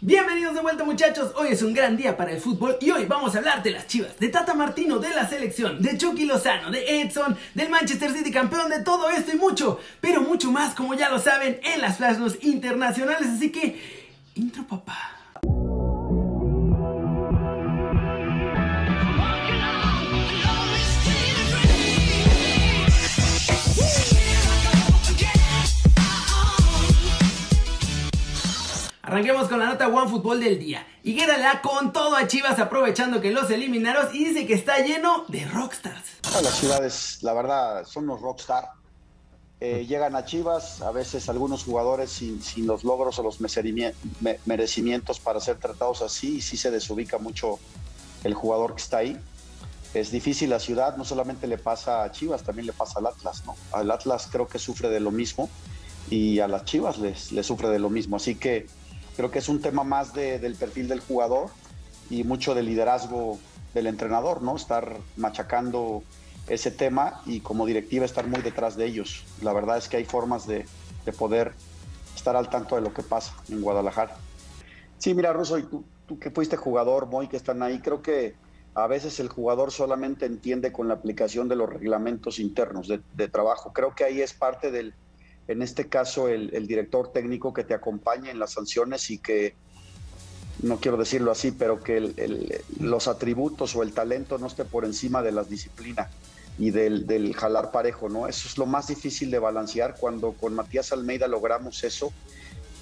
Bienvenidos de vuelta muchachos, hoy es un gran día para el fútbol y hoy vamos a hablar de las chivas, de Tata Martino, de la selección, de Chucky Lozano, de Edson, del Manchester City campeón, de todo esto y mucho, pero mucho más como ya lo saben en las flash internacionales, así que, intro papá. Arranquemos con la nota One Fútbol del día. Higuera le con todo a Chivas aprovechando que los eliminaron y dice que está lleno de rockstars. Las ciudades, la verdad, son los rockstars. Eh, llegan a Chivas, a veces algunos jugadores sin, los logros o los merecimientos para ser tratados así, y sí se desubica mucho el jugador que está ahí. Es difícil la ciudad, no solamente le pasa a Chivas, también le pasa al Atlas, ¿no? Al Atlas creo que sufre de lo mismo y a las Chivas les, les sufre de lo mismo. Así que Creo que es un tema más del perfil del jugador y mucho del liderazgo del entrenador, ¿no? Estar machacando ese tema y como directiva estar muy detrás de ellos. La verdad es que hay formas de, poder estar al tanto de lo que pasa en Guadalajara. Sí, mira, Russo, y tú, tú que fuiste jugador, Moy, que están ahí, creo que a veces el jugador solamente entiende con la aplicación de los reglamentos internos de trabajo. Creo que ahí es parte del, en este caso el, director técnico que te acompañe en las sanciones y que, no quiero decirlo así, pero que los atributos o el talento no esté por encima de la disciplina y del, jalar parejo, ¿no? Eso es lo más difícil de balancear. Cuando con Matías Almeida logramos eso,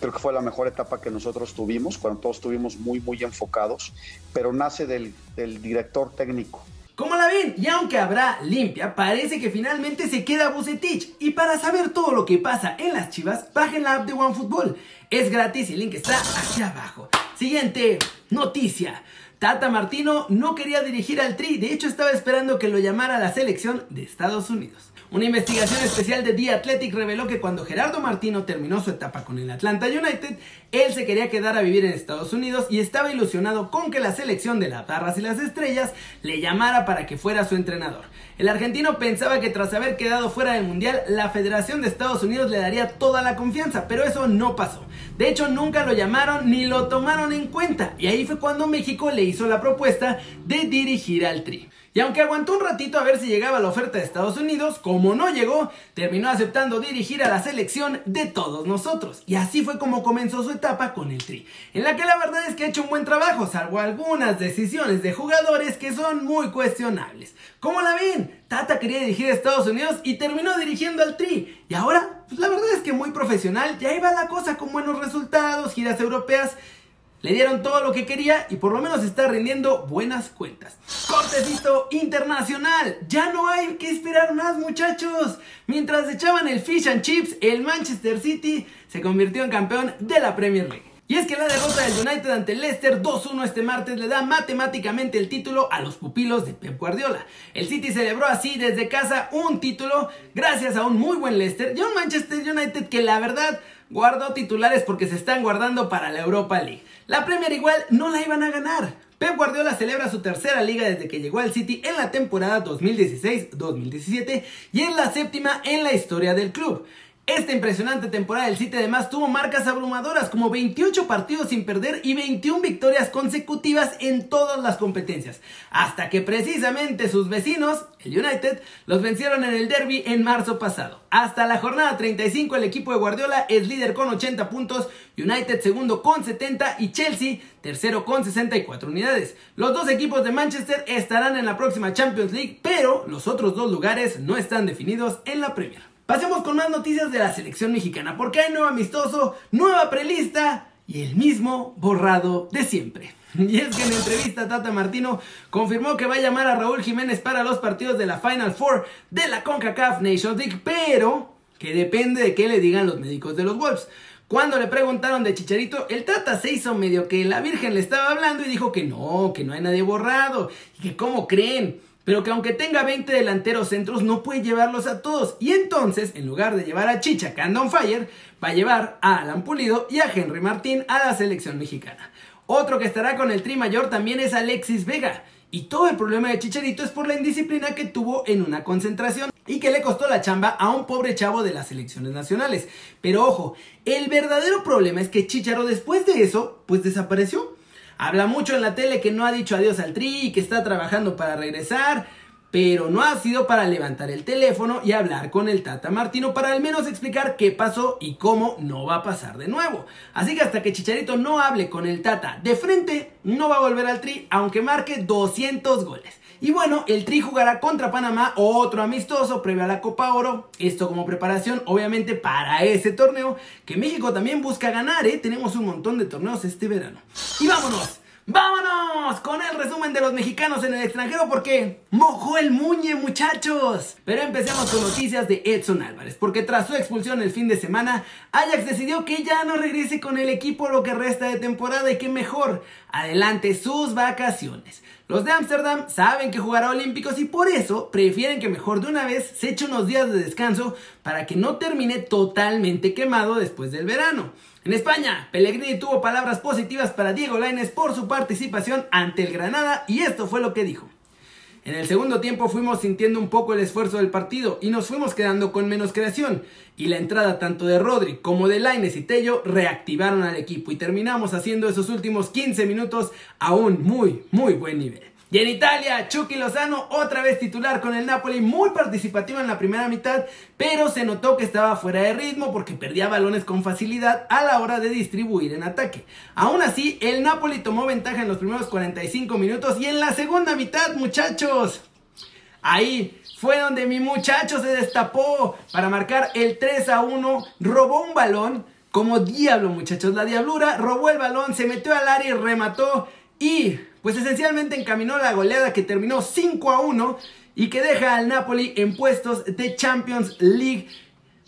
creo que fue la mejor etapa que nosotros tuvimos, cuando todos estuvimos muy, muy enfocados, pero nace del director técnico ¿Cómo la ven? Y aunque habrá limpia, parece que finalmente se queda Bucetich. Y para saber todo lo que pasa en las chivas, bajen la app de OneFootball. Es gratis y el link está aquí abajo. Siguiente noticia. Tata Martino no quería dirigir al Tri, de hecho estaba esperando que lo llamara la selección de Estados Unidos. Una investigación especial de The Athletic reveló que cuando Gerardo Martino terminó su etapa con el Atlanta United, él se quería quedar a vivir en Estados Unidos y estaba ilusionado con que la selección de las barras y las estrellas le llamara para que fuera su entrenador. El argentino pensaba que tras haber quedado fuera del Mundial, la Federación de Estados Unidos le daría toda la confianza, pero eso no pasó. De hecho, nunca lo llamaron ni lo tomaron en cuenta, y ahí fue cuando México le hizo la propuesta de dirigir al Tri. Y aunque aguantó un ratito a ver si llegaba la oferta de Estados Unidos, como no llegó, terminó aceptando dirigir a la selección de todos nosotros. Y así fue como comenzó su etapa con el Tri, en la que la verdad es que ha hecho un buen trabajo, salvo algunas decisiones de jugadores que son muy cuestionables. ¿Cómo la ven? Tata quería dirigir a Estados Unidos y terminó dirigiendo al Tri. Y ahora, pues la verdad es que muy profesional, ya iba la cosa con buenos resultados, giras europeas le dieron todo lo que quería y por lo menos está rindiendo buenas cuentas. Cortecito internacional. Ya no hay que esperar más muchachos. Mientras echaban el fish and chips, el Manchester City se convirtió en campeón de la Premier League. Y es que la derrota del United ante Leicester 2-1 este martes le da matemáticamente el título a los pupilos de Pep Guardiola. El City celebró así desde casa un título gracias a un muy buen Leicester y a un Manchester United que la verdad guardó titulares porque se están guardando para la Europa League. La Premier igual no la iban a ganar. Pep Guardiola celebra su tercera liga desde que llegó al City en la temporada 2016-2017 y es la séptima en la historia del club. Esta impresionante temporada del City además tuvo marcas abrumadoras como 28 partidos sin perder y 21 victorias consecutivas en todas las competencias, hasta que precisamente sus vecinos, el United, los vencieron en el derby en marzo pasado. Hasta la jornada 35 el equipo de Guardiola es líder con 80 puntos, United segundo con 70 y Chelsea tercero con 64 unidades. Los dos equipos de Manchester estarán en la próxima Champions League, pero los otros dos lugares no están definidos en la Premier. Pasemos con más noticias de la selección mexicana, porque hay nuevo amistoso, nueva prelista y el mismo borrado de siempre. Y es que en entrevista Tata Martino confirmó que va a llamar a Raúl Jiménez para los partidos de la Final Four de la CONCACAF Nations League, pero que depende de qué le digan los médicos de los Wolves. Cuando le preguntaron de Chicharito, el Tata se hizo medio que la Virgen le estaba hablando y dijo que no, que no hay nadie borrado, y que cómo creen, pero que aunque tenga 20 delanteros centros no puede llevarlos a todos. Y entonces, en lugar de llevar a Chicha, que anda on fire, va a llevar a Alan Pulido y a Henry Martín a la selección mexicana. Otro que estará con el tri mayor también es Alexis Vega. Y todo el problema de Chicharito es por la indisciplina que tuvo en una concentración. y que le costó la chamba a un pobre chavo de las selecciones nacionales. Pero ojo, el verdadero problema es que Chicharo después de eso, pues desapareció. Habla mucho en la tele que no ha dicho adiós al Tri y que está trabajando para regresar, pero no ha sido para levantar el teléfono y hablar con el Tata Martino para al menos explicar qué pasó y cómo no va a pasar de nuevo. Así que hasta que Chicharito no hable con el Tata de frente, no va a volver al Tri aunque marque 200 goles. Y bueno, el Tri jugará contra Panamá, otro amistoso previo a la Copa Oro. Esto como preparación, obviamente, para ese torneo que México también busca ganar, ¿eh? Tenemos un montón de torneos este verano. Y vámonos. ¡Vámonos! Con el resumen de los mexicanos en el extranjero porque mojó el muñe muchachos. Pero empecemos con noticias de Edson Álvarez porque tras su expulsión el fin de semana, Ajax decidió que ya no regrese con el equipo lo que resta de temporada y que mejor adelante sus vacaciones. Los de Ámsterdam saben que jugará Olímpicos y por eso prefieren que mejor de una vez se eche unos días de descanso para que no termine totalmente quemado después del verano. En España, Pellegrini tuvo palabras positivas para Diego Lainez por su participación ante el Granada y esto fue lo que dijo. En el segundo tiempo fuimos sintiendo un poco el esfuerzo del partido y nos fuimos quedando con menos creación. Y la entrada tanto de Rodri como de Laines y Tello reactivaron al equipo y terminamos haciendo esos últimos 15 minutos a un muy, muy buen nivel. Y en Italia, Chucky Lozano otra vez titular con el Napoli, muy participativo en la primera mitad, pero se notó que estaba fuera de ritmo porque perdía balones con facilidad a la hora de distribuir en ataque. Aún así, el Napoli tomó ventaja en los primeros 45 minutos y en la segunda mitad, muchachos, ahí fue donde mi muchacho se destapó para marcar el 3 a 1, robó un balón como diablo, muchachos. La diablura robó el balón, se metió al área y remató y pues esencialmente encaminó la goleada que terminó 5 a 1 y que deja al Napoli en puestos de Champions League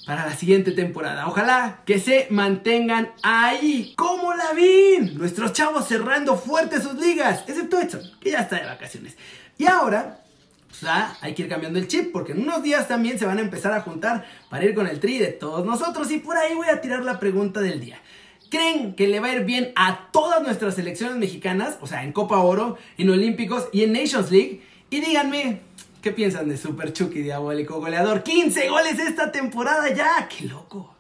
para la siguiente temporada. Ojalá que se mantengan ahí, como la vi. Nuestros chavos cerrando fuerte sus ligas, excepto Edson, que ya está de vacaciones. Y ahora, pues, ah, hay que ir cambiando el chip, porque en unos días también se van a empezar a juntar para ir con el tri de todos nosotros. Y por ahí voy a tirar la pregunta del día. ¿Creen que le va a ir bien a todas nuestras selecciones mexicanas? O sea, en Copa Oro, en Olímpicos y en Nations League. Y díganme, ¿qué piensan de Super Chucky Diabólico Goleador? 15 goles esta temporada ya, qué loco.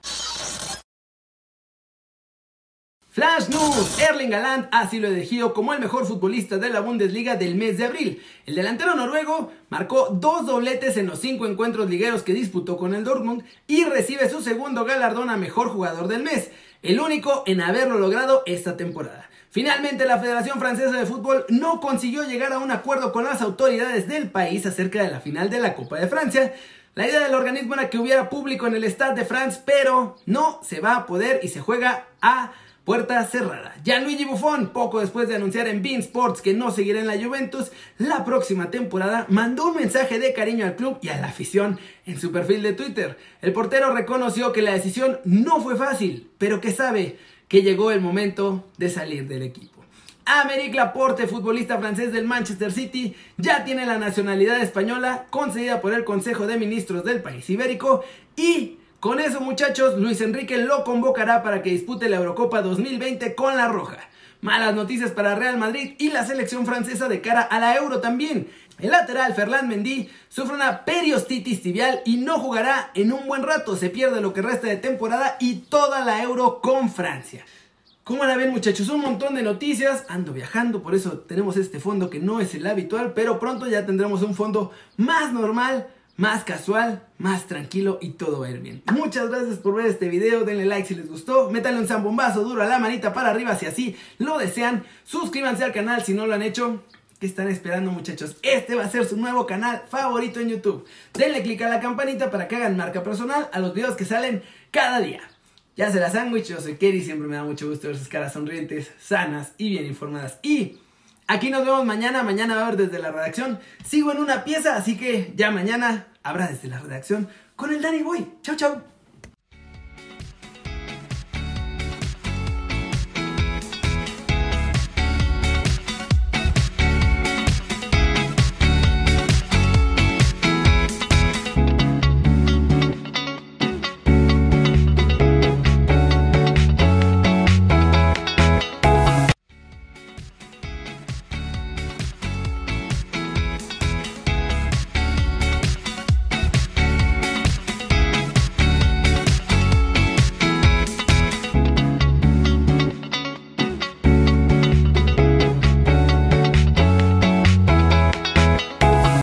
Flash News, Erling Haaland ha sido elegido como el mejor futbolista de la Bundesliga del mes de abril. El delantero noruego marcó dos dobletes en los cinco encuentros ligueros que disputó con el Dortmund y recibe su segundo galardón a mejor jugador del mes el único en haberlo logrado esta temporada. Finalmente, la Federación Francesa de Fútbol no consiguió llegar a un acuerdo con las autoridades del país acerca de la final de la Copa de Francia. La idea del organismo era que hubiera público en el Stade de France, pero no se va a poder y se juega a puerta cerrada. Gianluigi Buffon, poco después de anunciar en Bean Sports que no seguirá en la Juventus la próxima temporada, mandó un mensaje de cariño al club y a la afición en su perfil de Twitter. El portero reconoció que la decisión no fue fácil, pero que sabe que llegó el momento de salir del equipo. Améric Laporte, futbolista francés del Manchester City, ya tiene la nacionalidad española concedida por el Consejo de Ministros del país ibérico y con eso muchachos, Luis Enrique lo convocará para que dispute la Eurocopa 2020 con la Roja. Malas noticias para Real Madrid y la selección francesa de cara a la Euro también. El lateral Ferland Mendy sufre una periostitis tibial y no jugará en un buen rato. Se pierde lo que resta de temporada y toda la Euro con Francia. ¿Cómo la ven muchachos? Un montón de noticias. Ando viajando, por eso tenemos este fondo que no es el habitual, pero pronto ya tendremos un fondo más normal más casual, más tranquilo y todo va a ir bien. Muchas gracias por ver este video, denle like si les gustó, métanle un zambombazo duro a la manita para arriba si así lo desean, suscríbanse al canal si no lo han hecho. ¿Qué están esperando muchachos? Este va a ser su nuevo canal favorito en YouTube. Denle click a la campanita para que hagan marca personal a los videos que salen cada día. Ya se la sándwich, yo soy Kerry, siempre me da mucho gusto ver sus caras sonrientes, sanas y bien informadas. Y Aquí nos vemos mañana. Mañana va a haber desde la redacción. Sigo en una pieza, así que ya mañana habrá desde la redacción con el Danny Boy. Chau, chau.